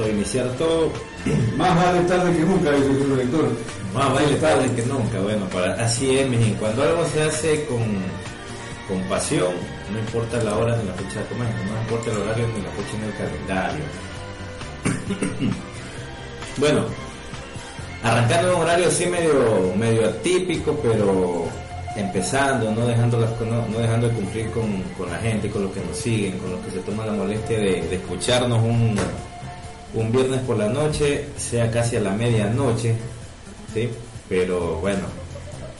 Todo, iniciar todo. Más vale tarde que nunca, dice el director. Más vale tarde que nunca, bueno, para, así es, cuando algo se hace con, con pasión, no importa la hora ni la fecha de comer, no importa el horario ni la fecha en el calendario. bueno, arrancando un horario así medio, medio atípico, pero empezando, no dejando, las, no, no dejando de cumplir con, con, la gente, con los que nos siguen, con los que se toman la molestia de, de escucharnos un, un viernes por la noche, sea casi a la medianoche, ¿sí? Pero bueno,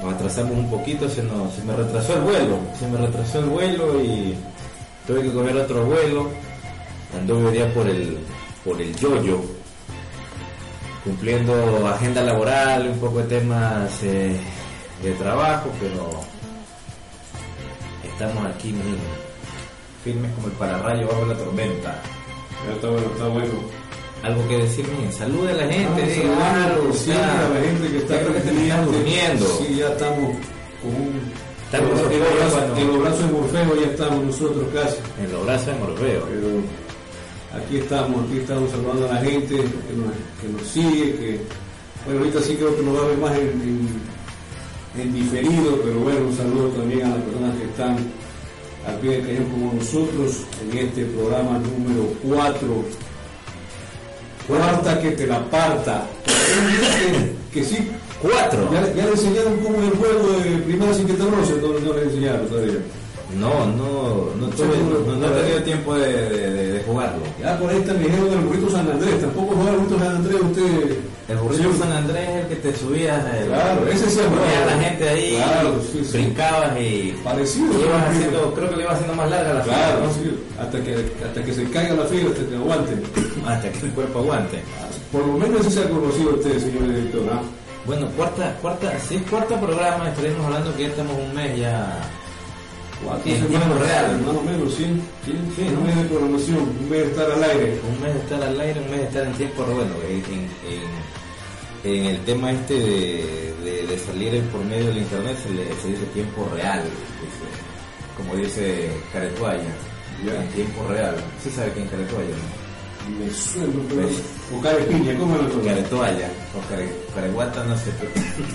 nos atrasamos un poquito, se, nos, se me retrasó el vuelo, se me retrasó el vuelo y tuve que coger otro vuelo, anduve día por el, por el yoyo, cumpliendo agenda laboral, un poco de temas eh, de trabajo, pero estamos aquí firmes como el pararrayo bajo la tormenta. está bueno, está bueno algo que decir bien. Salude a la gente, diga sí, a la gente que está durmiendo. Sí, ya estamos con un. Estamos en los brazos de Morfeo ya estamos nosotros casi. En los brazos de Morfeo. Pero aquí estamos, aquí estamos saludando a la gente que nos, que nos sigue, que bueno ahorita sí creo que nos va a ver más en, en, diferido, pero bueno, un saludo también a las personas que están al pie de cañón como nosotros en este programa número 4 cuarta que te la parta. Que, sí. Cuatro. Ya, le enseñaron cómo es el juego de primera sin que te roce, no, no le enseñaron todavía. No, no, no, tuve, no, no, he tenido tiempo de, de, de, jugarlo. Ya por ahí está el dinero del burrito San Andrés. Tampoco juega el burrito San Andrés usted. El burrito San Andrés es el que te subías. El, claro, ese se ponía la gente ahí, claro, sí, sí. brincabas y. Parecido. Ibas haciendo, creo que le iba haciendo más larga la fila. Claro, sí, hasta, que, hasta que se caiga la fila, hasta que aguante. Hasta que el cuerpo aguante. Por lo menos eso se ha conocido usted, señor director. ¿no? Bueno, cuarta, cuarta, sí, cuarto programa, estaremos hablando que ya estamos un mes ya Cuatro en tiempo real. Más o menos, sí. sí, sí un mes de programación, un mes de estar al aire. Un mes de estar al aire, un mes de estar en tiempo real. Bueno, en, en, en, el tema este de, de, de, salir por medio del internet se, le, se dice tiempo real, dice, como dice Caretuaya, en tiempo real. ¿Sí sabe quién es Caretuaya? ¿no? Me suena, pero... O carepiña, ¿cómo lo llama? Caretuaya, o care, careguata, no sé.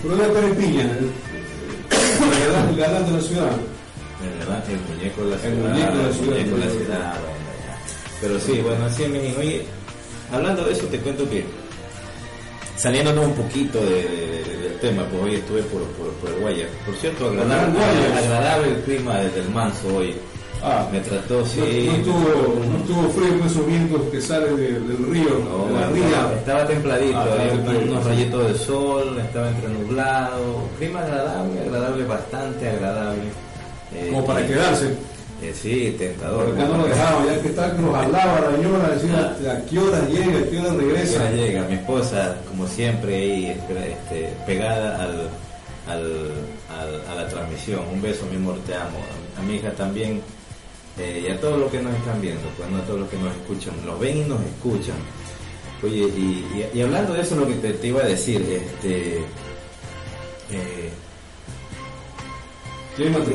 Pero no es carepiña, el galán de la ciudad. El muñeco de la ciudad. El muñeco de la ciudad. Muñeco de la ciudad Pero sí, bueno, así es, Oye, hablando de eso, te cuento que saliéndonos un poquito de, de, del tema, pues hoy estuve por, por, por el Guaya. Por cierto, agradable, agradable el clima desde el manso hoy. Ah, me trató, sí. No, no, tuvo, no tuvo frío con esos vientos que salen de, del río, no, de la ría. Estaba templadito, ah, había unos rayitos de sol, estaba entre nublado. Clima agradable, agradable, bastante agradable. Eh, Como para quedarse. Eh, sí, tentador. Porque no lo dejaba, ya que está, nos hablaba la señora, decía, ¿a qué hora llega? ¿A qué hora regresa? ¿A qué hora llega? Mi esposa, como siempre, ahí este, pegada al, al, al, a la transmisión. Un beso, mi amor, te amo. A mi hija también. Eh, y a todos los que nos están viendo, pues no a todos los que nos escuchan, los ven y nos escuchan. Oye, y, y, y hablando de eso, lo que te, te iba a decir, este, eh,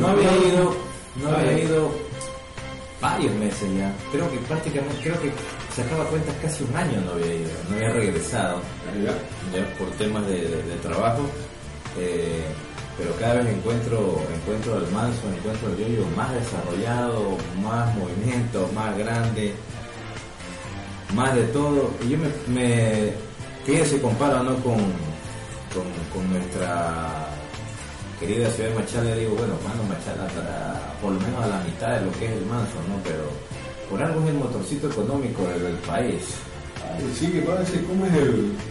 no había ido, no había ido varios meses ya. Creo que prácticamente, creo que sacaba cuentas casi un año no había ido, no había regresado ya, por temas de, de, de trabajo. Eh, pero cada vez encuentro, encuentro el manso, encuentro el yoyo más desarrollado, más movimiento, más grande, más de todo. Y yo me, me fíjense, comparo ¿no? con, con, nuestra querida ciudad de Machala, digo, bueno, mano, Machala para por lo menos a la mitad de lo que es el manso, ¿no? Pero por algo es el motorcito económico del, país. Sí, que parece, ¿cómo es el...?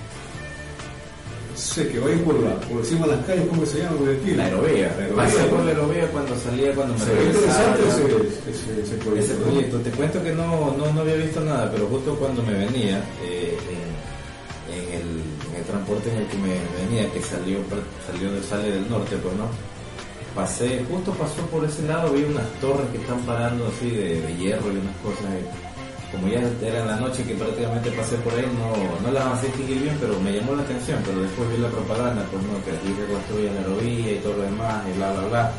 Sé, que va a ir por, la, por encima de las calles, ¿cómo se llama? La aerovía. La Pasé por la aerovía cuando salía, cuando me regresaba. interesante ese, ese, ese proyecto. Ese ¿no? proyecto, te cuento que no, no, no había visto nada, pero justo cuando me venía, eh, en, en el, en el transporte en el que me venía, que salió, salió de, sale del norte, pues no, pasé, justo pasó por ese lado, vi unas torres que están parando así de, de hierro y unas cosas, eh, como ya era en la noche que prácticamente pasé por ahí, no, no las avancé a distinguir bien, pero me llamó la atención, pero después vi la propaganda, pues no, que aquí se construye la aerovía y todo lo demás, y bla, bla, bla.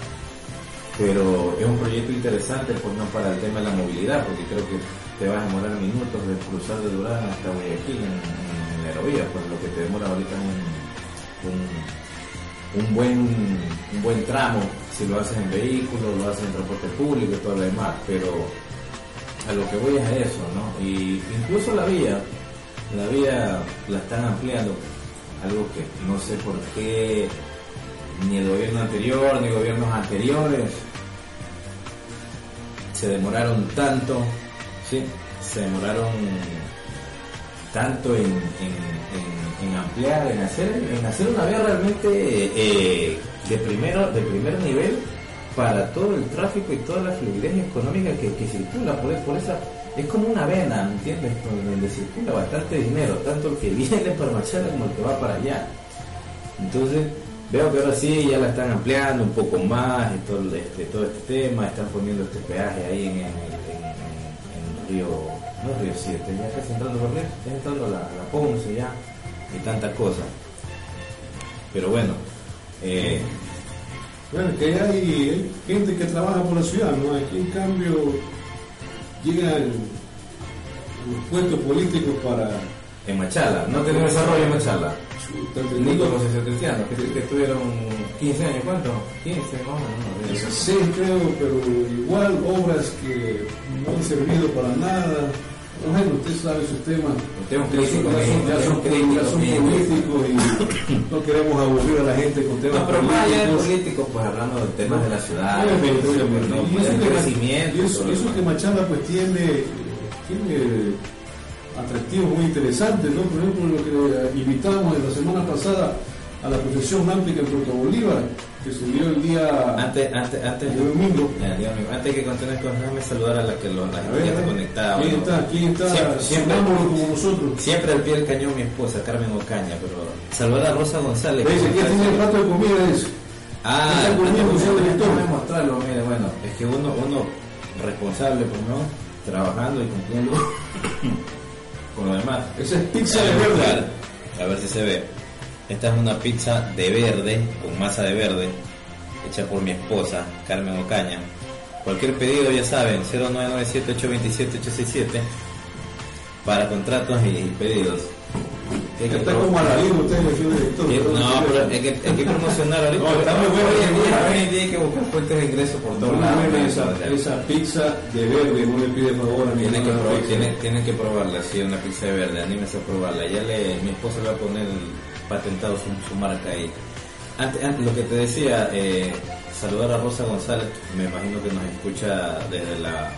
Pero es un proyecto interesante pues no para el tema de la movilidad porque creo que te vas a demorar minutos de cruzar de Durán hasta Guayaquil en, en, en la aerovía pues lo que te demora ahorita es un, un, un buen un buen tramo si lo haces en vehículo lo haces en transporte público y todo lo demás pero a lo que voy es a eso no y incluso la vía la vía la están ampliando algo que no sé por qué ni el gobierno anterior ni gobiernos anteriores se demoraron tanto, ¿sí? se demoraron tanto en, ampliar, en hacer, en hacer una vía realmente eh, de primero, de primer nivel para todo el tráfico y toda la fluidez económica que, que circula por, por esa es como una vena, ¿me entiendes? Donde circula bastante dinero, tanto el que viene para Machala como el que va para allá. Entonces, veo que ahora sí ya la están ampliando un poco más y todo, este, todo este tema, están poniendo este peaje ahí en, en, en- en- en Río, no Río 7, ya casi entrando por Río, ya entrando la, la Ponce ya, y tantas cosas. Pero bueno, eh, Bueno, que hay, gente que trabaja por la ciudad, ¿no? Aquí en cambio llegan los puestos políticos para en Machala, no tenemos desarrollo en Machala. Ni como asociación cristiana, que, que tuvieron 15 años, ¿cuánto? 15, no, no, no, no. 16 creo, pero igual obras que no han servido para nada. Bueno, usted sabe sus temas. Un Ya crítico, son, ya son- ya usted es un son- crítico, ya son políticos y no queremos aburrir a la gente con temas No, pero más allá de políticos. políticos, pues hablando de temas de la ciudad, pues, obviamente. ¿no? Y eso el que- crecimiento. y eso, eso demás. que Machala pues tiene, tiene atractivos muy interesantes, ¿no? Por ejemplo, lo que invitamos en la semana pasada a la procesión náutica en Puerto Bolívar, que dio el día Antes, antes, antes, el domingo. Ya, Dios mío, antes que continúes con déjame saludar a la que lo, la gente está conectada. ¿Quién bueno. está? ¿Quién está? Siempre, siempre, como nosotros. siempre al pie del cañón mi esposa, Carmen Ocaña, pero saludar a Rosa González. Le dice, que ¿quién está- tiene el plato de comida? Es, Ah, déjame mostrarlo, mire, bueno, es que uno, uno responsable, pues no, trabajando y cumpliendo con lo demás. esa es pizza de ver, verde. claro, A ver si se ve. Esta es una pizza de verde, con masa de verde, hecha por mi esposa, Carmen Ocaña. Cualquier pedido, ya saben, 0997-827-867 para contratos y pedidos. ¿Qué hay que Está como Aladín usted, señor director. ¿Qué? No, pero hay que, hay que promocionar ahorita. No, está muy bueno. Hoy en día, hoy en día hay que buscar fuentes de ingresos por buena ¿no? esa, O sea, esa pizza de verde, no le pide favor a mi tienen que, probar, tienen, tienen que probarla, sí, una pizza de verde, anímese a probarla. Ya le, mi esposa le va a poner patentado su, su marca ahí. Antes, antes, lo que te decía, eh, saludar a Rosa González, me imagino que nos escucha desde la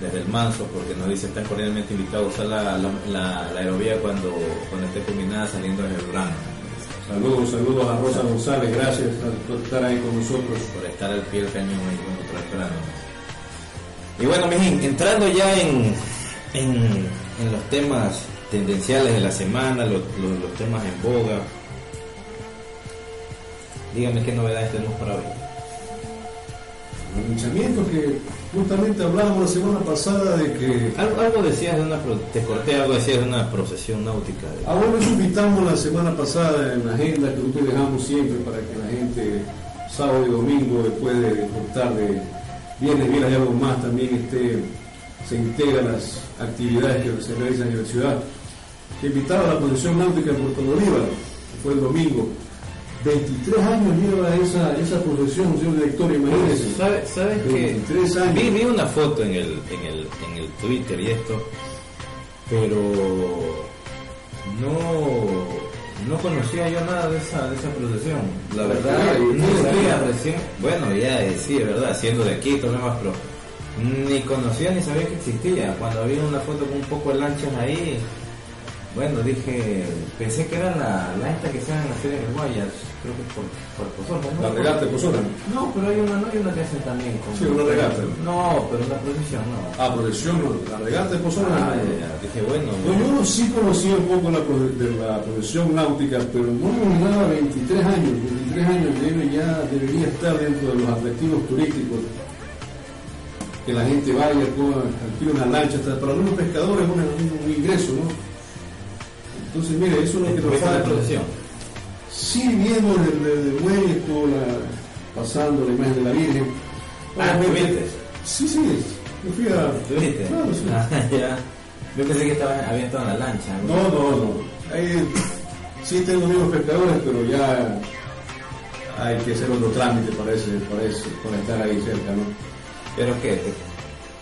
desde el Manso, porque nos dice están cordialmente invitados a usar la, la, la- la aerovía cuando, cuando esté combinada saliendo desde el. Saludos, saludos a Rosa González, gracias por estar ahí con nosotros. por estar al pie del cañón ahí con nosotros esperando. Y bueno, mijín, entrando ya en, en, en los temas tendenciales de la semana, los, los- los temas en boga, dígame qué novedades tenemos para hoy. El linchamiento que justamente hablábamos la semana pasada de que Algo, algo decías de una, te corté algo decías de una procesión náutica. de- Ah, bueno, eso invitamos la semana pasada en la agenda que nosotros dejamos siempre para que la gente sábado y domingo después de disfrutar de viernes, viernes y algo más también esté, se integra a las actividades que se realizan en la ciudad. Que invitaba a la procesión náutica en Puerto Bolívar, que fue el domingo. 23 años lleva esa, esa procesión, señor director, imagínese. ¿Sabes sabes que 23 años. vi, vi una foto en el, en, el, en el Twitter y esto, pero no, no conocía yo nada de esa, de esa procesión. La verdad, no sabía recién. Bueno, ya eh, sí, es verdad, siendo de aquí, todo lo demás, pero ni conocía ni sabía que existía. Cuando vi una foto con un poco de lanchas ahí, bueno, dije, pensé que era la, la esta que se en la serie de Guayas, creo que es por, por Pozono, ¿no? La regata de Pozona. No, pero hay una, no hay una que hacen también con... Sí, una regata. No, pero una procesión no. Ah, procesión, no, la regata de Pozona. Ah, ya. Dije, bueno, No, yo sí conocía un poco la, de la profesión náutica, pero no me olvidaba 23 años. 23 años debe ya debería estar dentro de los atractivos turísticos. Que la gente vaya, coja, alquile una lancha, hasta para algunos pescadores es un ingreso, ¿no? Entonces, mire, eso es lo que nos ¿Tuviste la falta. Sí, viendo desde el muelle, todo la- pasando la imagen de la Virgen. Ah, ¿tuviste? Sí, sí, yo fui a... ¿Tuviste? Claro, sí. Ah, ya. Yo pensé que estaba, había estado en la lancha. No, no, no. Ahí sí tengo amigos pescadores, pero ya hay que hacer otro trámite para, ese, para, ese, para estar ahí cerca, ¿no? ¿Pero qué?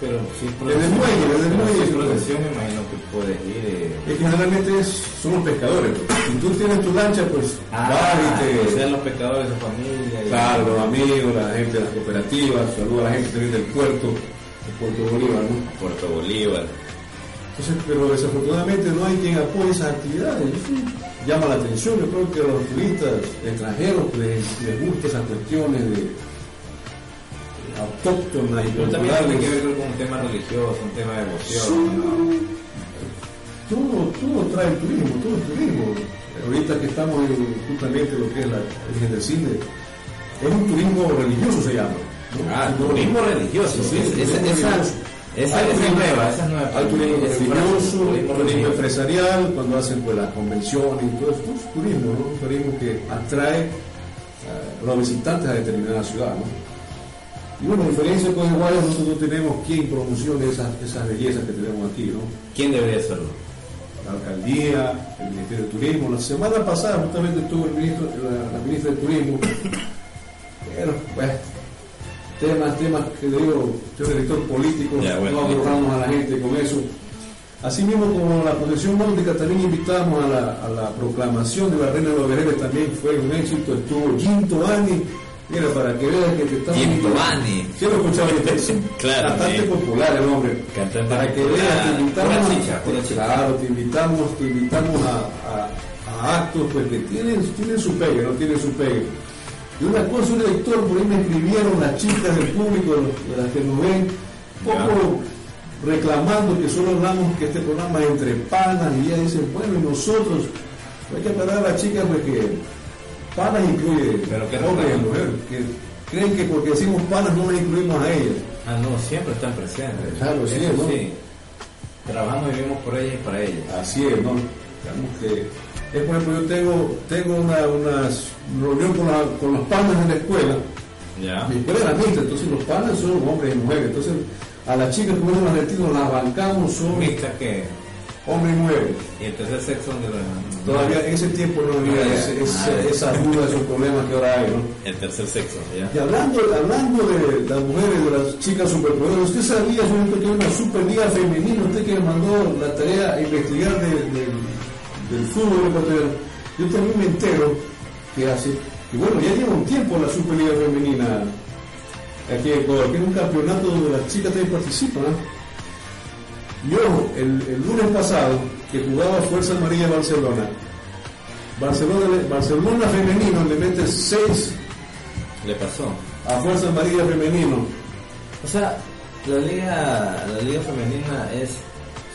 Pero si es Desde el muelle, desde el muelle, si procesión, me imagino que puedes ir. eh. Es que generalmente los pescadores. pues. Si tú tienes tu lancha, pues Ah, vas y te... sean los pescadores de familia. Claro, los amigos, la gente de las cooperativas, saluda a la gente también del puerto, de Puerto Bolívar, ¿no? Puerto Bolívar. Entonces, pero desafortunadamente no hay quien apoye esas actividades. Llama la atención. Yo creo que a los turistas extranjeros les, les gusta esas cuestiones de autóctonas y Pero también tiene que ver con un tema religioso, un tema de devoción. Sí, todo, todo trae turismo, todo es turismo. Ahorita que estamos en justamente lo que es la del Cine, es un turismo religioso se llama. ¿no? Ah, No- turismo religioso. Sí, Esa- esa, turismo esa, esa, es turismo- nueva, esa es nueva. Hay turismo religioso, turismo empresarial, cuando hacen pues las convenciones y todo eso, es turismo, ¿no? Un turismo que atrae a los visitantes a determinada ciudad, ¿no? Y bueno, diferencia con Guayas, nosotros tenemos quien promocione esas, esas bellezas que tenemos aquí, ¿no? ¿Quién debería hacerlo? La alcaldía, el Ministerio de Turismo. La semana pasada justamente estuvo el ministro, la, la ministra de Turismo. Pero, pues, temas, temas que le digo, yo director político, bueno, no aburramos a la gente con eso. Así mismo como la protección náutica también invitamos a la, a la proclamación de la Reina de los Guerreros, también fue un éxito, estuvo Ginto Ani, mira, para que vean que te estamos... Gintovani. ¿Sí lo escucharon ustedes? Claro, Cantante sí. popular el hombre. Cantante para que veas, te invitamos... chicha. Claro, te invitamos, te invitamos a, a- a actos pues, que tienen, tienen su pegue, no tienen su pegue. Y una cosa, un lector, por ahí me escribieron las chicas del público, de las que nos ven, un poco reclamando que solo hablamos que este programa es entre panas y ellas dicen, bueno, y nosotros, hay que aclarar a las chicas pues que panas incluye Pero qué hombres y reclamo. mujeres, que creen que porque decimos panas no las incluimos a ellas. Ah, no, siempre están presentes. Claro, sí, ¿no? sí. Trabajamos y vivimos por ellas y para ellas. Así es, ¿no? Digamos que, es, por ejemplo, yo tengo, tengo una, una reunión con, la- con los panas en la escuela, Ya. mi escuela era mixta, entonces los panas son hombres y mujeres, entonces a las chicas como nos retiros las bancamos son Mixta que. Y mujeres. Y el tercer sexo donde lo Todavía en ese tiempo no había Ah, ese- ese- ah, esas dudas, esos problemas que ahora hay, ¿no? El tercer sexo, ya. Y hablando, hablando de las mujeres, de las chicas superpoderosas, ¿usted sabía señor, que hay una superliga femenina? Usted que me mandó la tarea a investigar de- de- del fútbol ecuatoriano. Yo también me entero que hace, y bueno, ya lleva un tiempo la superliga femenina aquí en Ecuador, que es un campeonato donde las chicas también participan. ¿no? Yo, el, el lunes pasado, que jugaba Fuerza Amarilla Barcelona, Barcelona, Barcelona femenino le mete 6 Le pasó. a Fuerza Amarilla Femenino. O sea, la liga, la liga femenina es.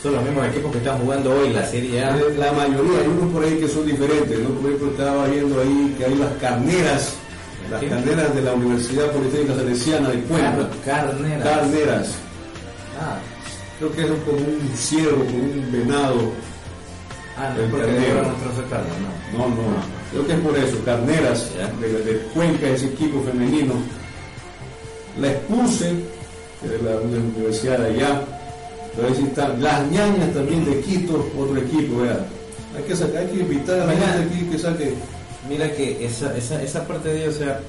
Son los mismos equipos que están jugando hoy la Serie A. La mayoría, hay unos por ahí que son diferentes, ¿no? Por ejemplo, estaba viendo ahí que hay las carneras, las ¿Qué? carneras de la Universidad Politécnica Salesiana de Cuenca. Car- Carneras. Carneras. Ah, Creo que es como un ciervo, como un venado. ah no, carnero. no. No, no. Creo que es por eso, carneras de, de Cuenca, ese equipo femenino. La expuse de la, de la universidad de allá. Pero ahí sí están las ñañas también de Quito, otro equipo, vea. Hay que sacar, hay que invitar a la Mira. gente aquí que saque. Mira que esa, esa, esa parte de ellos, o sea,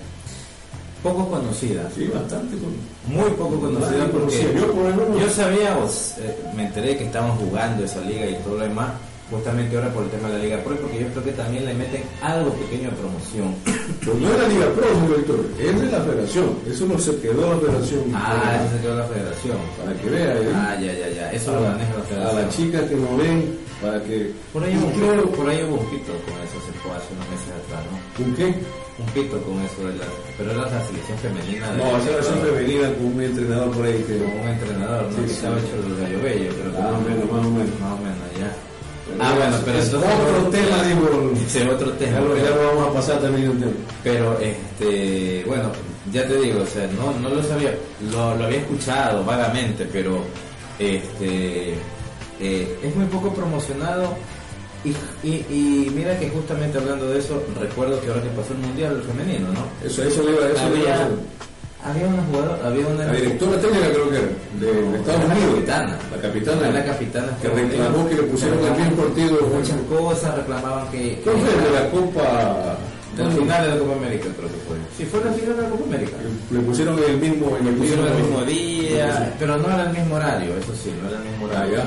poco conocida. Sí, bastante. con- Muy poco conocida porque. Yo, por ejemplo, yo sabía, o s- eh, me enteré que estaban jugando esa liga y todo lo demás, justamente ahora por el tema de la Liga Pro, porque yo creo que también le meten algo pequeño de promoción. Pero no es la Liga Pro, señor Víctor, es de la federación. Eso no se quedó la federación. Ah, eso se quedó la federación. Para que vea, ¿eh? Ah, ya, ya, ya. Eso lo maneja la A federación. las chicas que nos ven, para que. Por ahí, hubo un por ahí hubo un pito con eso, se fue hace unos meses atrás, ¿no? ¿Con qué? Un pito con eso, de la, pero era la selección femenina. de- No, esa versión femenina con un entrenador por ahí que. Con un entrenador, ¿no? Sí, que sí. estaba hecho el gallo bello, pero Más o no- menos, más o menos. Más o menos, ya. Pero Ah, bueno, pero es entonces- otro tema, digo. Es otro tema. Ya lo, ya pero- lo vamos a pasar también un tema. Pero, este, bueno, ya te digo, o sea, no, no lo sabía, lo, lo había escuchado vagamente, pero, este, eh, es muy poco promocionado. Y, y, y mira que justamente hablando de eso, recuerdo que ahora que pasó el mundial femenino, ¿no? Eso, eso le iba, eso le iba a Había, había una jugadora, había una La directora técnica creo que era, de, de Estados la Unidos. capitana. La capitana. la capitana Que reclamó que le pusieron el mismo partido. muchas cosas, reclamaban que, ¿Qué fue de la Copa? la final de la Copa América creo que fue. Sí, fue la final de la Copa América. Le pusieron el mismo, en el pusieron el mismo día, pero no era el mismo horario, eso sí, no era el mismo Ah, horario.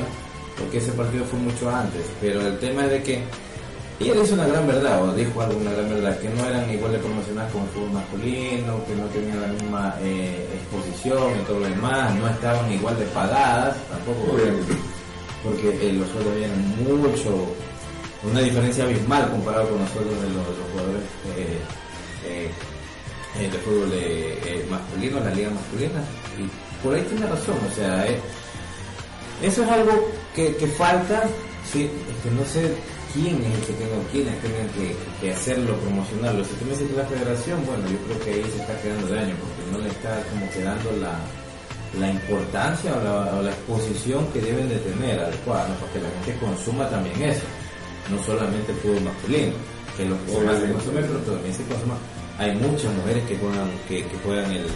Porque ese partido fue mucho antes. Pero el tema es de que ella dice una gran verdad, o dijo alguna gran verdad, que no eran igual de promocionadas como el fútbol masculino, que no tenían la misma eh, exposición y todo lo demás, no estaban igual de pagadas, tampoco, porque eh, los sueldos eran mucho, una diferencia abismal comparado con los sueldos de los, los jugadores eh, eh, de fútbol masculino, la liga masculina. Y por ahí tiene razón, o sea, eso es algo que, que falta, sí, es que no sé quién es el que tenga, quiénes tengan que, que hacerlo, promocionarlo. Si tú me dices que la federación, bueno, yo creo que ahí se está quedando daño, porque no le está como quedando la, la importancia o la, o la exposición que deben de tener adecuada, ¿no? para que la gente consuma también eso, no solamente el fútbol masculino, que lo que más se consume, pero también se consuma. Hay muchas mujeres que juegan, que, que juegan el,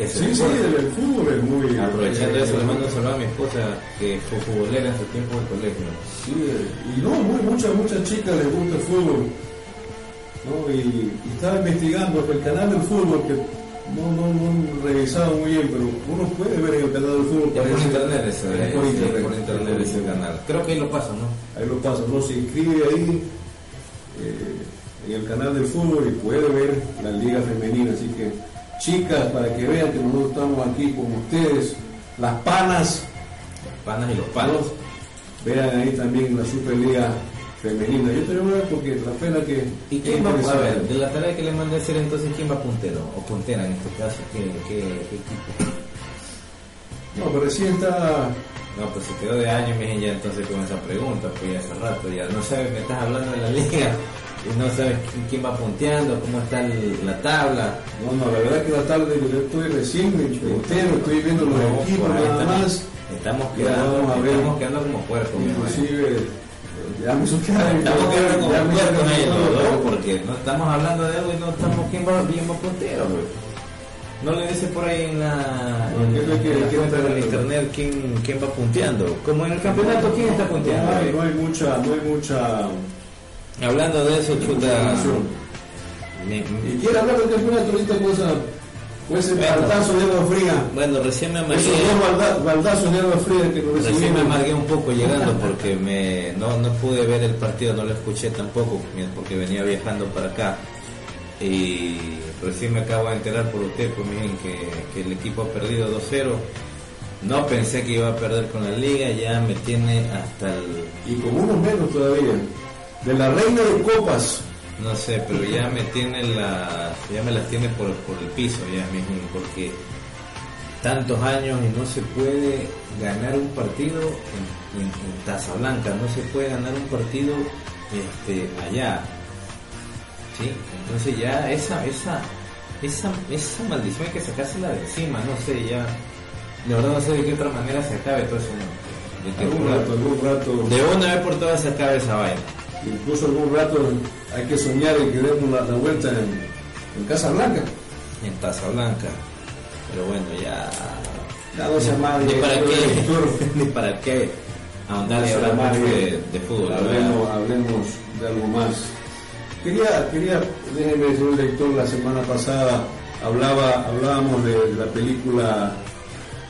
ese Sí, sí, el, fútbol es muy. Aprovechando eh, eso, le mando un saludo a mi esposa que fue futbolera en su tiempo de colegio. Sí, y no, muy, muchas, muchas chicas les gusta el fútbol. ¿no? Y, y estaba investigando el canal del fútbol que no, no, no he revisado muy bien, pero uno puede ver en el canal del fútbol. Ya por parece- internet eso, Es eh, por internet. por internet ese canal. Creo que ahí lo paso, ¿no? Ahí lo pasa, uno se inscribe ahí eh, en el canal del fútbol y puede ver la liga femenina. Así que, chicas, para que vean que nosotros estamos aquí con ustedes, las panas, Panas y los palos. vean ahí también la Superliga femenina. Yo te voy a ver porque la pena que. ¿Y quién va a ver? De la tarea que le mandé a hacer entonces, ¿quién va puntero? O puntera en este caso, ¿qué, qué, qué equipo? No, pero recién está. No, pues se quedó de año, miren, ya entonces con esa pregunta, pues ya hace rato, ya no sabes, me estás hablando de la liga no sabes quién, quién va punteando, cómo está el- la tabla. No, no, la verdad que la tarde yo estoy recién entero, estoy viendo los No, equipos nada estamos- más. Estamos quedando, estamos quedando como hermano. Inclusive, ya me quedar Estamos quedando como ya me hizo puercos quedar ahí los todo dos, loco. porque no estamos hablando de algo y no estamos quién va bien va puntero, güey. No le dice por ahí en la, en, ¿qué es lo que- en viendo? internet quién, quién va punteando. Como en el campeonato, ¿quién está punteando? No hay, no hay mucha, no hay mucha. Hablando de eso, chuta. me- Y quiere hablar del campeonato ahorita con esa, con ese Bueno. baldazo de agua fría. bueno, recién me amargué. Esos dos balda- baldazos de agua fría que nos Recién me amargué un poco llegando porque me no, no pude ver el partido, no lo escuché tampoco porque venía viajando para acá. Y recién me acabo de enterar por usted, pues miren que, que el equipo ha perdido 2-0. No pensé que iba a perder con la liga, ya me tiene hasta el... Y con unos menos todavía. De la reina de copas. No sé, pero ya me tiene la, ya me las tiene por, por el piso ya mismo, porque tantos años y no se puede ganar un partido en, en, en Taza Blanca, no se puede ganar un partido este, allá. ¿Sí? Entonces ya esa, esa, esa, esa maldición hay que sacársela de encima, no sé, ya, de verdad no sé de qué otra manera se acabe todo eso. ¿no? De, que por- rato, algún rato. de una vez por todas se acabe esa vaina. Incluso algún rato hay que soñar en que demos la, la vuelta en, en Casa Blanca. en Taza Blanca. Pero bueno, ya. Ya no se Ni para qué, ni para qué ahondar y hablar amargue. de, de fútbol. Hablemos, de algo más. Quería, quería, déjeme señor director, la semana pasada hablaba, hablábamos de la película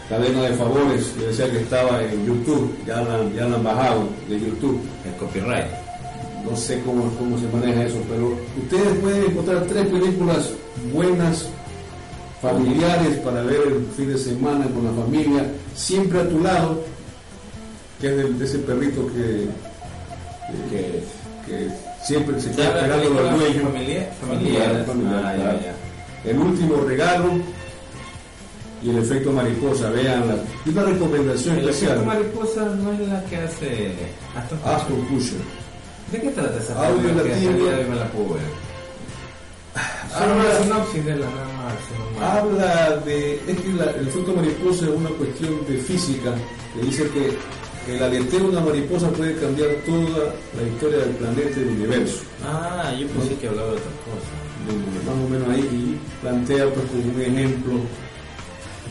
cadena de favores, yo decía que estaba en YouTube, ya la, ya la han bajado de YouTube. El copyright. No sé cómo, cómo se maneja eso, pero ustedes pueden encontrar tres películas buenas, familiares para ver el fin de semana con la familia, siempre a tu lado, que es de ese perrito que, que, que siempre se queda esperando los dueños. familiar, familiar. familiar, Ah, ya, claro. ya. El último regalo y el efecto mariposa, veanla. Y una recomendación El efecto especial. mariposa no es la que hace Aston Kutcher. ¿De qué trata esa Audio película? Me la puedo ver. Solo Habla- una sinopsis de la nada más. no más. Habla de, es que la- el efecto mariposa es una cuestión de física, que dice que el aleteo de una mariposa puede cambiar toda la historia del planeta y del universo. Ah, yo pensé que hablaba de otra cosa. Bueno, Más o menos ahí y plantea pues como un ejemplo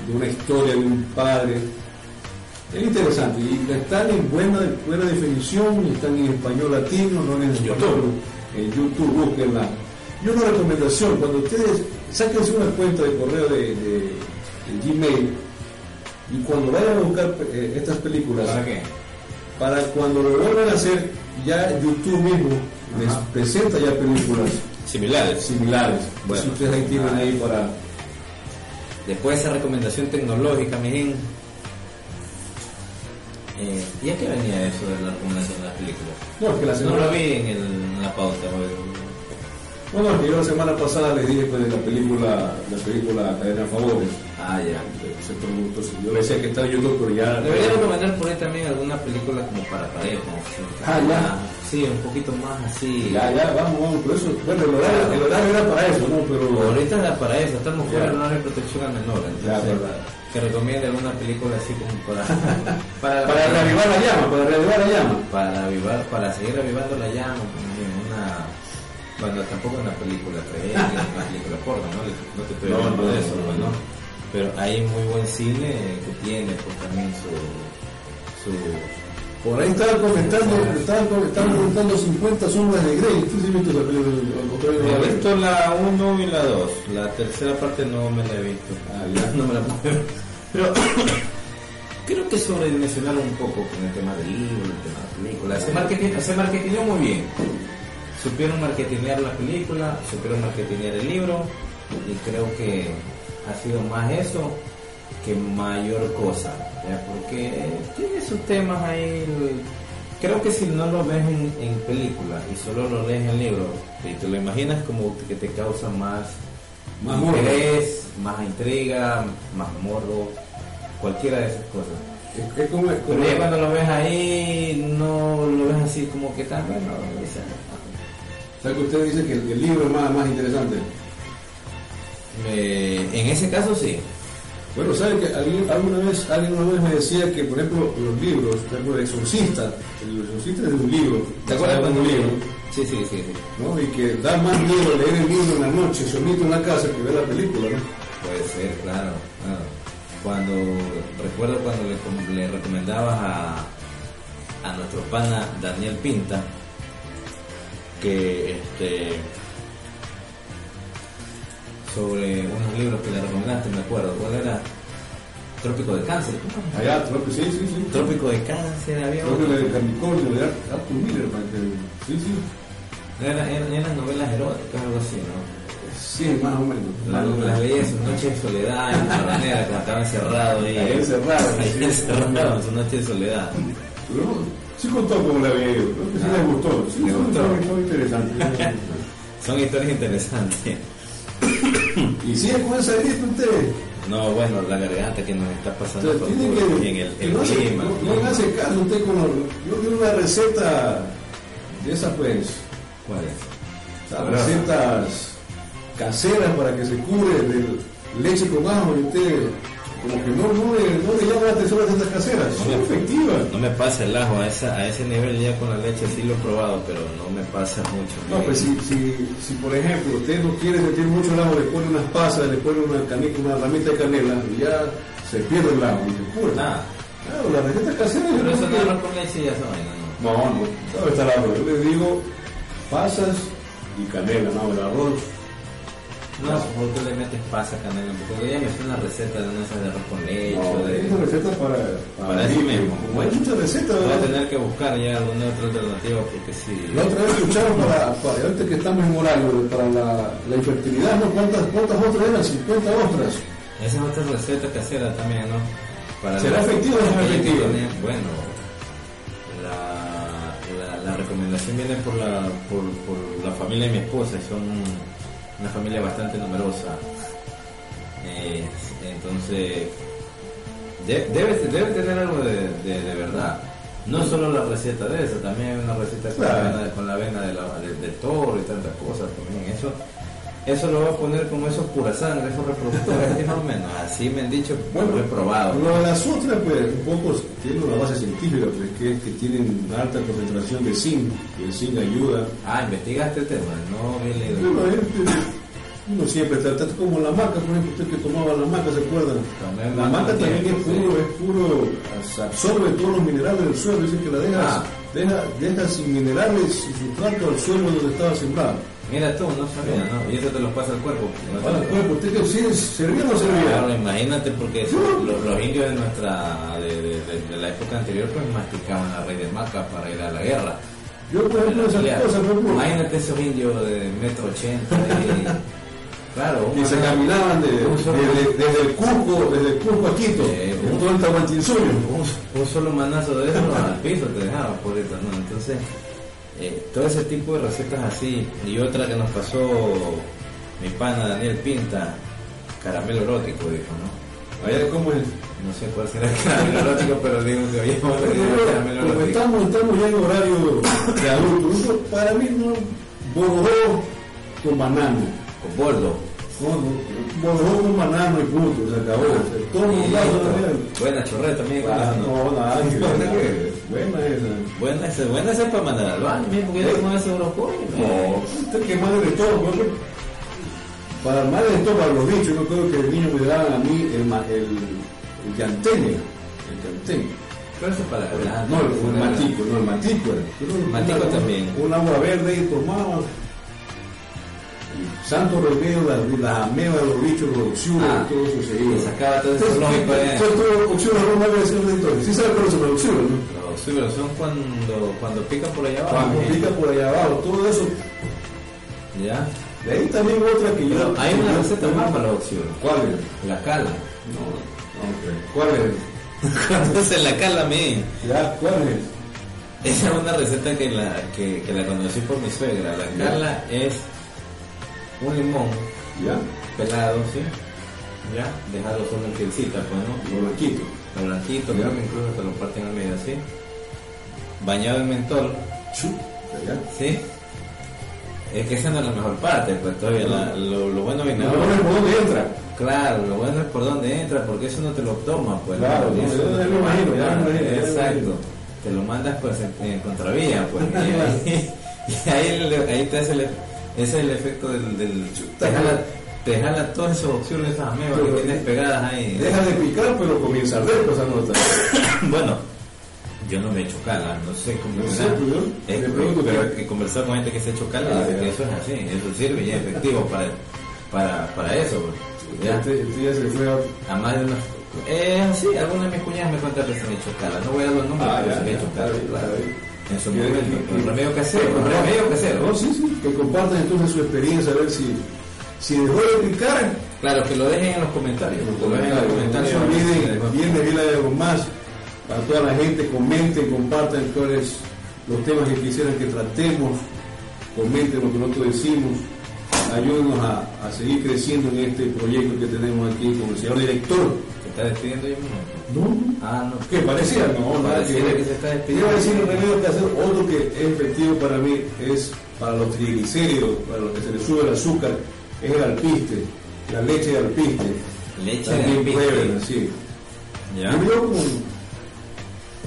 de una historia de un padre. Es interesante y están en buena, buena definición, están en español latino, no en español. En YouTube, búsquenla. Y una recomendación, cuando ustedes sáquense una cuenta de correo de, de- de Gmail y cuando vayan a buscar eh, estas películas, ¿Para qué? para cuando lo vuelvan a hacer, ya YouTube mismo les presenta ya películas Similares. similares. Bueno. si ustedes ahí tienen ahí para... Después de esa recomendación tecnológica, miren. Eh, ¿Y a qué venía eso de la recomendación de las películas? No, que la No semana, lo vi en, el- en la pauta. no, no, es que yo la semana pasada les dije pues, de la película, la película Cadena de Favores. Ah, ya. Producto, sí. yo le decía que está en YouTube, pero ya... Debería recomendar por ahí también alguna película como para pareja. ¿sí? Ah, ya. Sí, un poquito más así. Ya, ya, vamos, vamos, por eso, bueno, el horario, el horario era para eso, ¿no? Pero... Ahorita era para eso, estamos fuera del horario de protección al menor. Entonces, Ya, verdad. Que recomiende alguna película así como para. para, Para reavivar la llama, para reavivar la llama. para avivar, para seguir avivando la llama, una. Bueno, tampoco una película creer, una película porno, ¿no? No te estoy No, hablando de eso, pues, no. ¿no? Pero hay muy buen cine que tiene pues también su. su Por ahí estaban comentando, estaban, comentando 50 sombras de Grey. ¿Tú sí viste esa película? La he vi. visto la 1 y la 2. La tercera parte no me la he visto. Ah, ya. No me la puedo ver. Pero creo que sobredimensionaron un poco con el tema del libro, el tema de la película. Se, marketing, se marketingó muy bien. Supieron marketingear la película, supieron marketingear el libro y creo que ha sido más eso que mayor cosa. ¿ya? Porque tiene sus temas ahí. Creo que si no lo ves en, en película y solo lo lees en el libro y te lo imaginas como que te causa más Más interés, más intriga, más morbo, cualquiera de esas cosas. Es, es como, como- Pero ya cuando lo ves ahí, no lo ves así como que tan bueno. o sea, o sea, que usted dice que el, el libro es más, más interesante. eh, en ese caso sí. Bueno, ¿sabe que alguien, alguna vez alguien una vez me decía que, por ejemplo, los libros, por ejemplo, el exorcista, el exorcista es de un libro, ¿Te acuerdas cuando un libro? Sí, sí, sí, sí. ¿no? Y que da más miedo leer el libro en la noche, solito en la casa, que ver la película, ¿no? Puede ser, claro. claro. Cuando, recuerdo cuando le, le recomendabas a, a nuestro pana Daniel Pinta que este sobre unos libros que le recomendaste, me acuerdo, ¿cuál era? Trópico de Cáncer. Allá, que sí, sí, sí. Trópico de Cáncer, había la de Capricornio, de Arthur Miller, para que- sí, sí. Era- eran, eran novelas eróticas, algo así, ¿no? Sí, más o menos. La- Las veía en su noche de soledad, en la manera, cuando estaba encerrado ahí. Ahí encerrado. Ahí encerrado en su noche de soledad. Pero sí contó como la veía yo, creo que sí Ah, le gustó. Sí, le fue- gustó. fue- fue interesante. Son historias interesantes. y sigue con esa gripe usted. No, bueno, la garganta que nos está pasando por- tiene que, en el, el no, hace, clima. no, no hace caso usted con yo quiero una receta de esa pues ¿Cuál es? las recetas caseras para que se cure de leche con ajo y usted como que no, no, le, no le llama la atención las recetas caseras son No me- efectivas No me pasa el ajo a, esa, a ese nivel ya con la leche, sí lo he probado, pero no me pasa mucho. no pues si, si, si por ejemplo usted no quiere sentir mucho el ajo le pone unas pasas le pone una canica una ramita de canela y ya se pierde el ajo y se cura Ah, claro las recetas caseras pero eso no con leche ya saben, ¿no? No, no, no está el arroz. Yo le digo pasas y canela, no, el arroz. No, porque le metes pasa canela, porque ella me una receta de una de arroz con leche. No, de... esa receta para, para eso mismo. Hay muchas recetas, Voy a tener que buscar ya alguna otra alternativa porque si... La otra vez escucharon para, para ahorita que estamos en horario, para la, la infertilidad, ¿no? ¿Cuántas, ¿Cuántas ostras eran? 50 ostras. Esa es otra receta casera también, ¿no? Para ¿Será efectiva o no efectiva? Bueno, la, la, la recomendación viene por la, por, por la familia de mi esposa, y son una familia bastante numerosa. Eh, entonces, de- debe, debe tener algo de, de- de verdad. No solo la receta de eso, también hay una receta con, Claro. la avena, con la avena de la- de- del toro y tantas cosas también. Eso, eso lo va a poner como esos pura sangre, esos reproductores, así más o menos. Así me han dicho, Bueno, lo he probado. Lo de las ostras, pues, un poco tiene una base científica, pues, que es que tienen una alta concentración de zinc, que el zinc ayuda. Ah, investigaste el tema, no había leído. Bueno, uno siempre trata, como la maca, por ejemplo, usted que tomaba la maca, ¿se acuerdan? Tomé La maca maca también es puro, es puro, absorbe todos los minerales del suelo, dicen que la deja, Ah. Deja, deja sin minerales y sustrato al suelo donde estaba sembrado. Mira tú, no sabía, ¿no? Y eso te lo pasa al cuerpo. ¿no? Ahora, cuerpo, ¿usted qué sí, servía o no servía? Claro, imagínate porque los, los indios de nuestra de, de- de- de la época anterior pues masticaban la raíz de maca para ir a la guerra. Yo, por ejemplo, esas cosas, Imagínate esos indios de metro ochenta claro, un que se caminaban un desde, desde el Cusco, desde el Cusco a Quito, en todo el un, un solo manazo de eso al piso te dejaba por eso, ¿no? Entonces, eh, todo ese tipo de recetas así, y otra que nos pasó mi pana Daniel Pinta, caramelo erótico, dijo, ¿no? Allá, ¿cómo es? No sé cuál será el caramelo erótico, pero digo que habíamos pedido caramelo erótico. estamos, estamos ya en horario de adultos, eso para mí no, borró con banano. Con boldo. No, no, borró con banano y punto, se acabó. Toma un vaso de Listo. Buena chorreta también. con Ah, ¿no? no, nada, buena esa. Buena esa, buena esa para mandar al baño, mismo que yo como ese brocoli. No, usted que madre de todo, ¿no? Para madre de todo, para los bichos, yo creo que el niño me daban a mí el, el, el llantene, el. Pero eso es para la No, el, matico, no, el matico era. Matico también. Un agua verde y tomaba. Santo remedio, las, las amebas, los bichos, los oxiuros, Ah, todo eso se iba. y sacaba todo ese zoológico ahí. Todo oxiuros, no me voy a decir de entonces. ¿Sí sabe cuáles son los oxiuros, no? Los suberos son cuando, cuando pica por allá abajo. Cuando pica por allá abajo, todo eso. Ya. De ahí también otra que yo. Hay que una receta más para los oxiuros. ¿Cuál es? La cala. No, no, ¿cuál es? Cuando se la cala a mí. Ya, ¿cuál es? Esa es una receta que la, que, que la conocí por mi suegra. La cala es un limón Ya, pelado, ¿sí? Ya, dejarlo solo en pielcita, pues, ¿no? lo blanquito. Lo blanquito, creo que incluso te lo parten al medio así. Bañado en mentol. ¿sí? Es que esa no es la mejor parte, pues todavía la- lo, lo bueno viene No, ahora. no, ¿por dónde entra? Claro, lo bueno es por dónde entra, porque eso no te lo toma, pues. Claro, te lo imagino, Exacto. Te lo mandas pues en, en contravía, pues. y ahí, y ahí, ahí te hace el, ese es el efecto del... del te, jala, te jala todos esos oxígenos, esas amebas que tienes pegadas ahí. Deja de picar, pero comienza a pues esa nota. Bueno, yo no me he hecho cala, no sé cómo No sé, pues, Es- pero que- he conversado con gente que se ha hecho cala y Ah, dice ya. que eso es así, eso sirve y es efectivo para, para, para eso. pues. Ya. Este, este ya se fue a... Más de una... Eh, sí, alguna de mis cuñadas me cuentan que se me echó cala. No voy a dar los nombres, Ah, pero ya, se me echó está cala, En su Que- momento, con remedio casero, con remedio casero. No, sí, sí, que compartan entonces su experiencia, a ver si, si dejó de picar. Claro, que lo dejen en los comentarios. En los comentarios. No se olviden, Vila de algo más. Para toda la gente, comenten, compartan cuáles los temas que quisieran que tratemos. Comenten lo que nosotros decimos. Ayúdenos a, a seguir creciendo en este proyecto que tenemos aquí con el señor director. ¿Se está despidiendo yo mismo? No, Ah, no. ¿Qué parecía? No, nada que Pareciera ver. que se está despidiendo. Iba a decir remedio que hacer, otro que es efectivo para mí es para los triglicéridos, para los que se les sube el azúcar, es el alpiste, la leche de alpiste. Leche de También alpiste. prueben, sí. Ya. Yo creo con,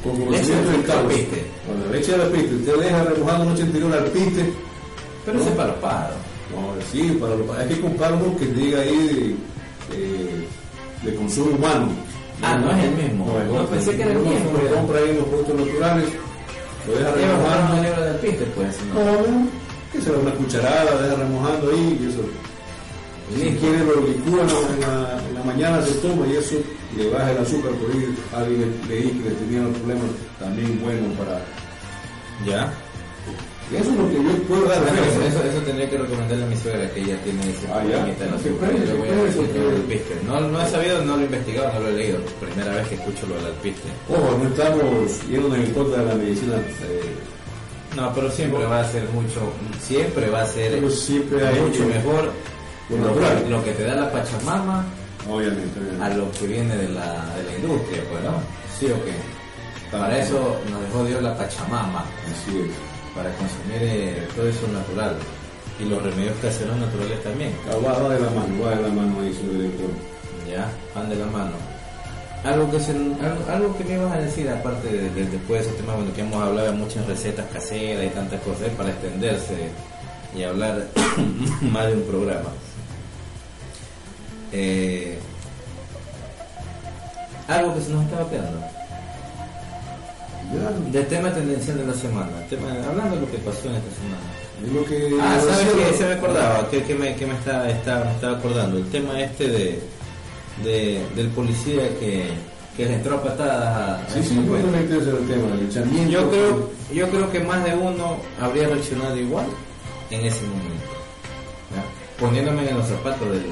con Leche conocimiento de alpiste. Con la leche de alpiste, usted deja remojando noche anterior el alpiste. Pero ese es para los pájaros. No, sí, para lo, hay que comprar uno que diga ahí de, eh, de consumo humano. Ah, no es el mismo. No, No, pensé que era el mismo. Lo compra ahí los productos naturales, lo deja remojando. libra de alpiste, pues. ¿no? No, que será una cucharada, deja remojando ahí y eso. Si quiere lo licúa en la, en la mañana, se toma y eso le baja el azúcar. Por ahí alguien le leí que le tenía un problema también bueno para... Ya. Eso es lo que yo puedo dar. Eso, ¿no? eso, eso tendría que recomendarle a mi suegra que ella tiene ese Ah, ya. problemita de la ¿Qué azúcar. puede? Yo le voy a ¿Qué decir puede? que lo alpiste. No, no he sabido, no lo he investigado, no lo he leído. Primera vez que escucho lo del alpiste. Ojo, no estamos yendo en contra de la medicina. eh, No, pero siempre va a ser mucho, siempre va a ser Pero siempre hay mucho mejor lo que- lo que te da la Pachamama obviamente, obviamente. a lo que viene de la, de la industria, pues, ¿no? ¿Sí o qué? Para eso nos dejó Dios la Pachamama, Así es. Para consumir eh, todo eso natural. Y los remedios caseros naturales también. Ah, Va, de la mano, va de la mano ahí, señor director. Ya, van de la mano. Algo que, se, algo, algo que me ibas a decir, aparte de, de- después de ese tema, bueno, que hemos hablado de muchas recetas caseras y tantas cosas, para extenderse y hablar más de un programa. Eh, algo que se nos estaba quedando. Del tema tendencial de la semana. tema- hablando de lo que pasó en esta semana. lo que. Ah, ¿sabes qué? Se me acordaba, que, que me, que me, estaba, estaba, me estaba acordando. El tema este de, de- del policía que, que le entró a patadas a, Sí, ese sí, me interesa el tema, el. Yo creo, yo creo que más de uno habría reaccionado igual en ese momento. ¿ya? Poniéndome en los zapatos del...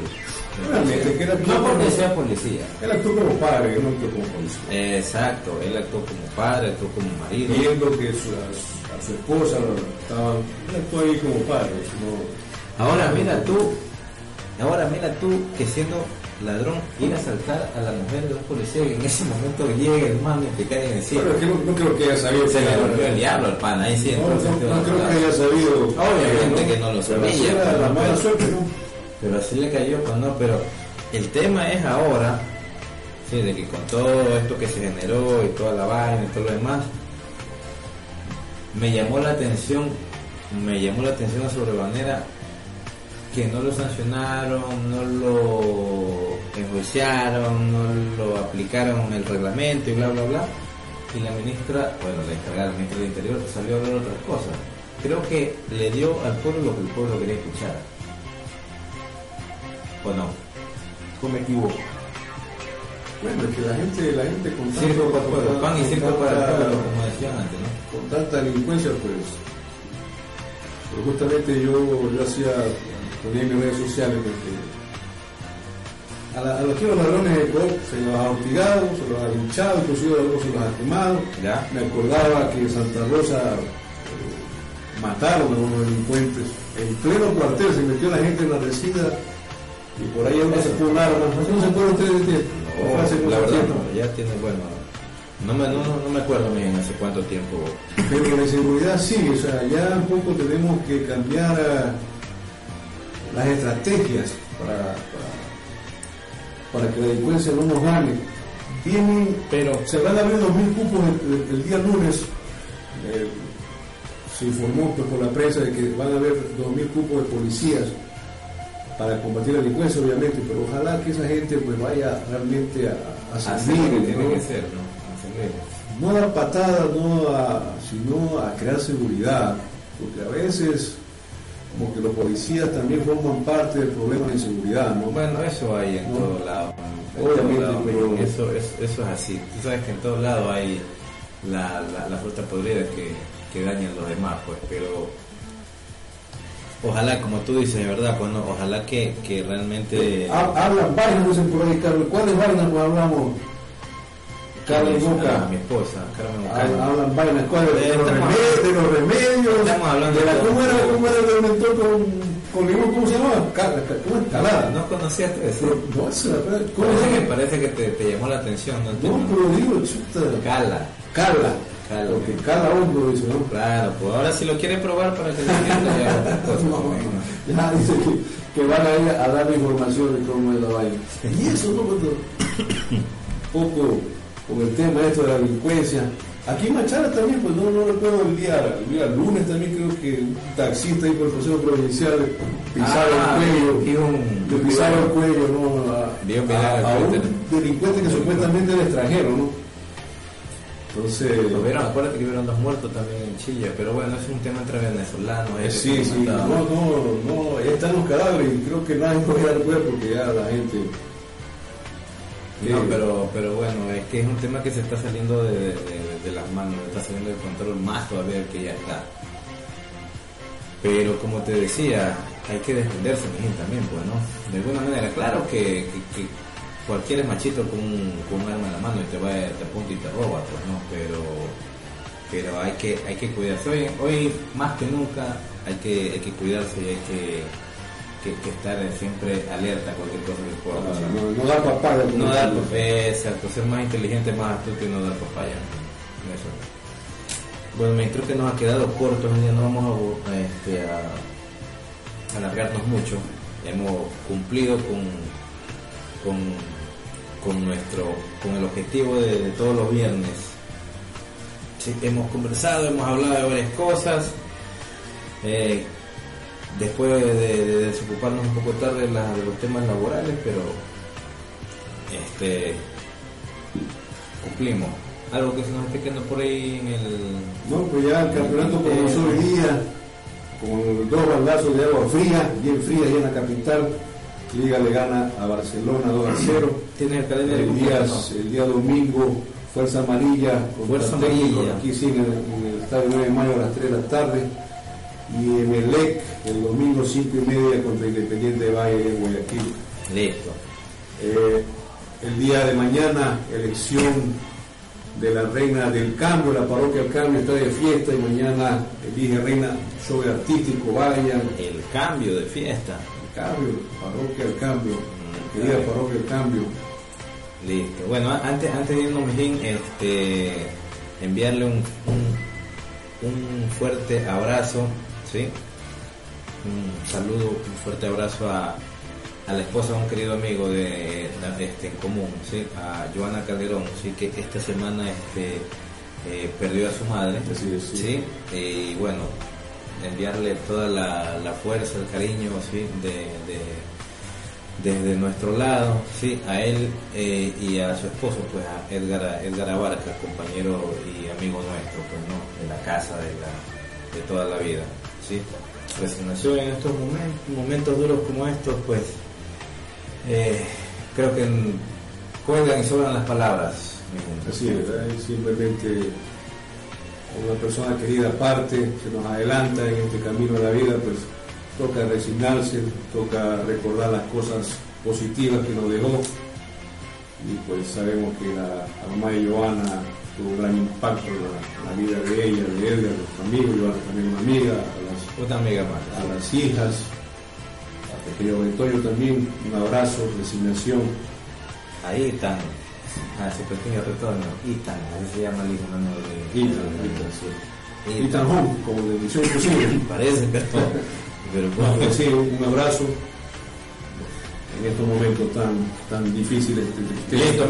Realmente, no porque sea policía. Él actuó como padre, no actuó como policía. Exacto, él actuó como padre, actuó como marido. Viendo que su, a, su, a su esposa lo estaba. Él actuó ahí como padre. No, Ahora mira tú, ahora mira tú que siendo ladrón ir a asaltar a la mujer de un policía y en ese momento llega el mano y te cae encima. Pero que no, no creo que haya sabido. Se le volvió el diablo al pan, ahí sí No, creo que haya sabido. Obviamente que no lo sabía, la no, mala suerte, ¿no? Pero así le cayó, pues no, pero el tema es ahora, sí, de que con todo esto que se generó y toda la vaina y todo lo demás, me llamó la atención, me llamó la atención a sobremanera que no lo sancionaron, no lo enjuiciaron, no lo aplicaron el reglamento y bla bla bla. Y la ministra, bueno, la encargada, la ministra del Interior, salió a hablar otras cosas. Creo que le dio al pueblo lo que el pueblo quería escuchar. ¿O no? ¿O me equivoco? Bueno, es que la gente, la gente con Circo para el pan y para el pueblo, como decían antes, ¿no? Con tanta delincuencia, pues. Pero justamente yo, yo hacía, ponía en mis redes sociales que a, la- a los los ladrones de Ecuador se los ha hostigado, se los ha linchado, inclusive algunos se los ha quemado. ¿Ya? Me acordaba que en Santa Rosa eh, mataron a unos delincuentes. En pleno cuartel se metió la gente en la resina y por ahí uno se pudo un arma. ¿Eso no se puede ustedes decir? No, Hace mucho la verdad, no, ya tiene, bueno, no me, no, no me acuerdo bien hace cuánto tiempo. Pero la inseguridad sí, o sea, ya un poco tenemos que cambiar eh, las estrategias para, para, para que la delincuencia no nos gane. Pero, se van a abrir 2.000 cupos el, el- el día lunes. eh, se informó pues, por la prensa de que van a haber 2.000 cupos de policías para combatir la delincuencia, obviamente, pero ojalá que esa gente pues vaya realmente a, a así servir, que tiene ¿no? que ser, ¿no? A servir. no a dar patadas, no a, sino a crear seguridad, porque a veces como que los policías también forman parte del problema de inseguridad, ¿no? Bueno, eso hay en No. todos lados. En Obviamente, pero- Eso, es, eso es así. Tú sabes que en todos lados hay la, la, la fruta podrida que, que dañan a los demás, pues, pero ojalá, como tú dices, de verdad, pues no, ojalá que, que realmente... Ha- Hablan vainas, dicen por ahí, Carlos. ¿Cuáles vainas hablamos? Carlos Ah, Boca. mi esposa, Carmen Hablan, Ocaña. hablan vainas, ¿cuáles? De, los remedios, de los remedios. Estamos hablando de la, ¿Cómo era, cómo era el mentor con, con? ¿Cómo se llama? Ca- ca- ¿Cómo es? Calada. No conocías eso. No. ¿Cómo Parece que, parece que te, te llamó la atención, ¿no? No, pero digo, chuta. Cala. Cala. Cala. Porque cala hombro, dice, ¿no? Claro, pues ahora si lo quiere probar para que lo entienda ya otra cosa. No, ya dice que, que van a ir a dar información de cómo es la vaina. Y eso, ¿no? Cuando, poco con el tema esto de la delincuencia. Aquí en Machara también, pues no, no recuerdo el día, el día lunes también creo que un taxista ahí por el Consejo Provincial pisaba Ah, el cuello, le pisaba el cuello, ¿no? A, a- un delincuente que supuestamente era extranjero, ¿no? Entonces, acuérdate que hubieron dos muertos también en Chile, pero bueno, es un tema entre venezolanos. eh, es sí, sí, no, no, no, ya están los cadáveres y creo que nadie puede dar cuenta porque ya la gente... No, Eh, pero, pero bueno, es que es un tema que se está saliendo de, de- de las manos, está saliendo del control más todavía que ya está. Pero como te decía, hay que defenderse también, pues, ¿no? De alguna manera, claro que, que- que cualquier machito con un, con un arma en la mano y te va, te apunta y te roba, pues, ¿no? Pero, pero hay que, hay que cuidarse. Hoy, hoy más que nunca hay que, hay que cuidarse y hay que, que- que estar siempre alerta a cualquier cosa que pueda pasar. no, no da papaya. No dar papaya, exacto, ser más inteligente, más astuto y no dar papaya. Eso. Bueno, me creo que nos ha quedado corto, día no vamos a, a, este, a alargarnos mucho. Hemos cumplido con, con, con nuestro, con el objetivo de, de todos los viernes. Sí, hemos conversado, hemos hablado de varias cosas. Eh, después de, de desocuparnos un poco tarde de, la- de los temas laborales, pero este cumplimos. Algo que se nos esté quedando por ahí en el No, pues ya el campeonato comenzó hoy día con dos bandazos de agua fría, bien fría, ahí en la capital. Liga le gana a Barcelona 2 a 0. El calendario El día, domingo, Fuerza Amarilla, Fuerza Amarilla. aquí sí, en el, en el estadio 9 de mayo a las 3 de la tarde. Y en el EC, el domingo 5 y media contra Independiente de Valle en Guayaquil. Listo. Eh, el día de mañana, elección de la reina del cambio, la parroquia del cambio está de fiesta y mañana elige reina show artístico, vayan, El cambio de fiesta. el cambio, parroquia del cambio, Mm, querida parroquia del cambio. Listo. Bueno, antes, antes de irnos, Mijín, este, enviarle un, un, un fuerte abrazo, ¿sí? Un saludo, un fuerte abrazo a, a la esposa de un querido amigo de, de- este, en común, ¿sí? A Joana Calderón, ¿sí? Que esta semana este, eh, perdió a su madre, sí. ¿sí? Y bueno, enviarle toda la, la fuerza, el cariño, ¿sí? De, de- desde nuestro lado, sí, a él eh, y a su esposo, pues a Edgar, Edgar Abarca, compañero y amigo nuestro, pues no, de la casa, de, la, de toda la vida, sí. Resignación en estos momentos, duros como estos, pues eh, creo que cuelgan y sobran las palabras. Así es, simplemente una persona querida aparte, se nos adelanta en este camino de la vida, pues toca resignarse, toca recordar las cosas positivas que nos dejó y pues sabemos que la, la mamá de Joana tuvo un gran impacto en la, en la vida de ella, de Edgar, de sus amigos, Joana también una amiga, a las, Otra amiga a más. las hijas, a pequeño Antonio también, un abrazo, resignación. Ahí están. A su pequeño retorno. Ethan, así se llama el hijo menor de Y tan, Ethan. y tan home, como de misión posible. Parece, pero, pero No, bueno, pues sí, un abrazo en estos momentos tan, tan difíciles. Listo,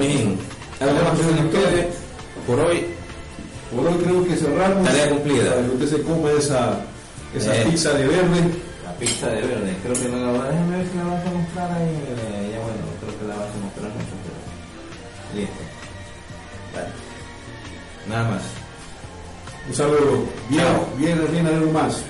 nos quede por hoy. Por hoy creo que cerramos. Tarea cumplida. Para que usted se coma esa, esa Eh. pizza de verde. La pizza de verde, creo que no la vas a déjame ver si la vas a mostrar ahí. eh, ya bueno, creo que la vas a mostrar mucho, pero. Listo. Vale. Nada más. Un saludo. Bien, bien, bien, algo más.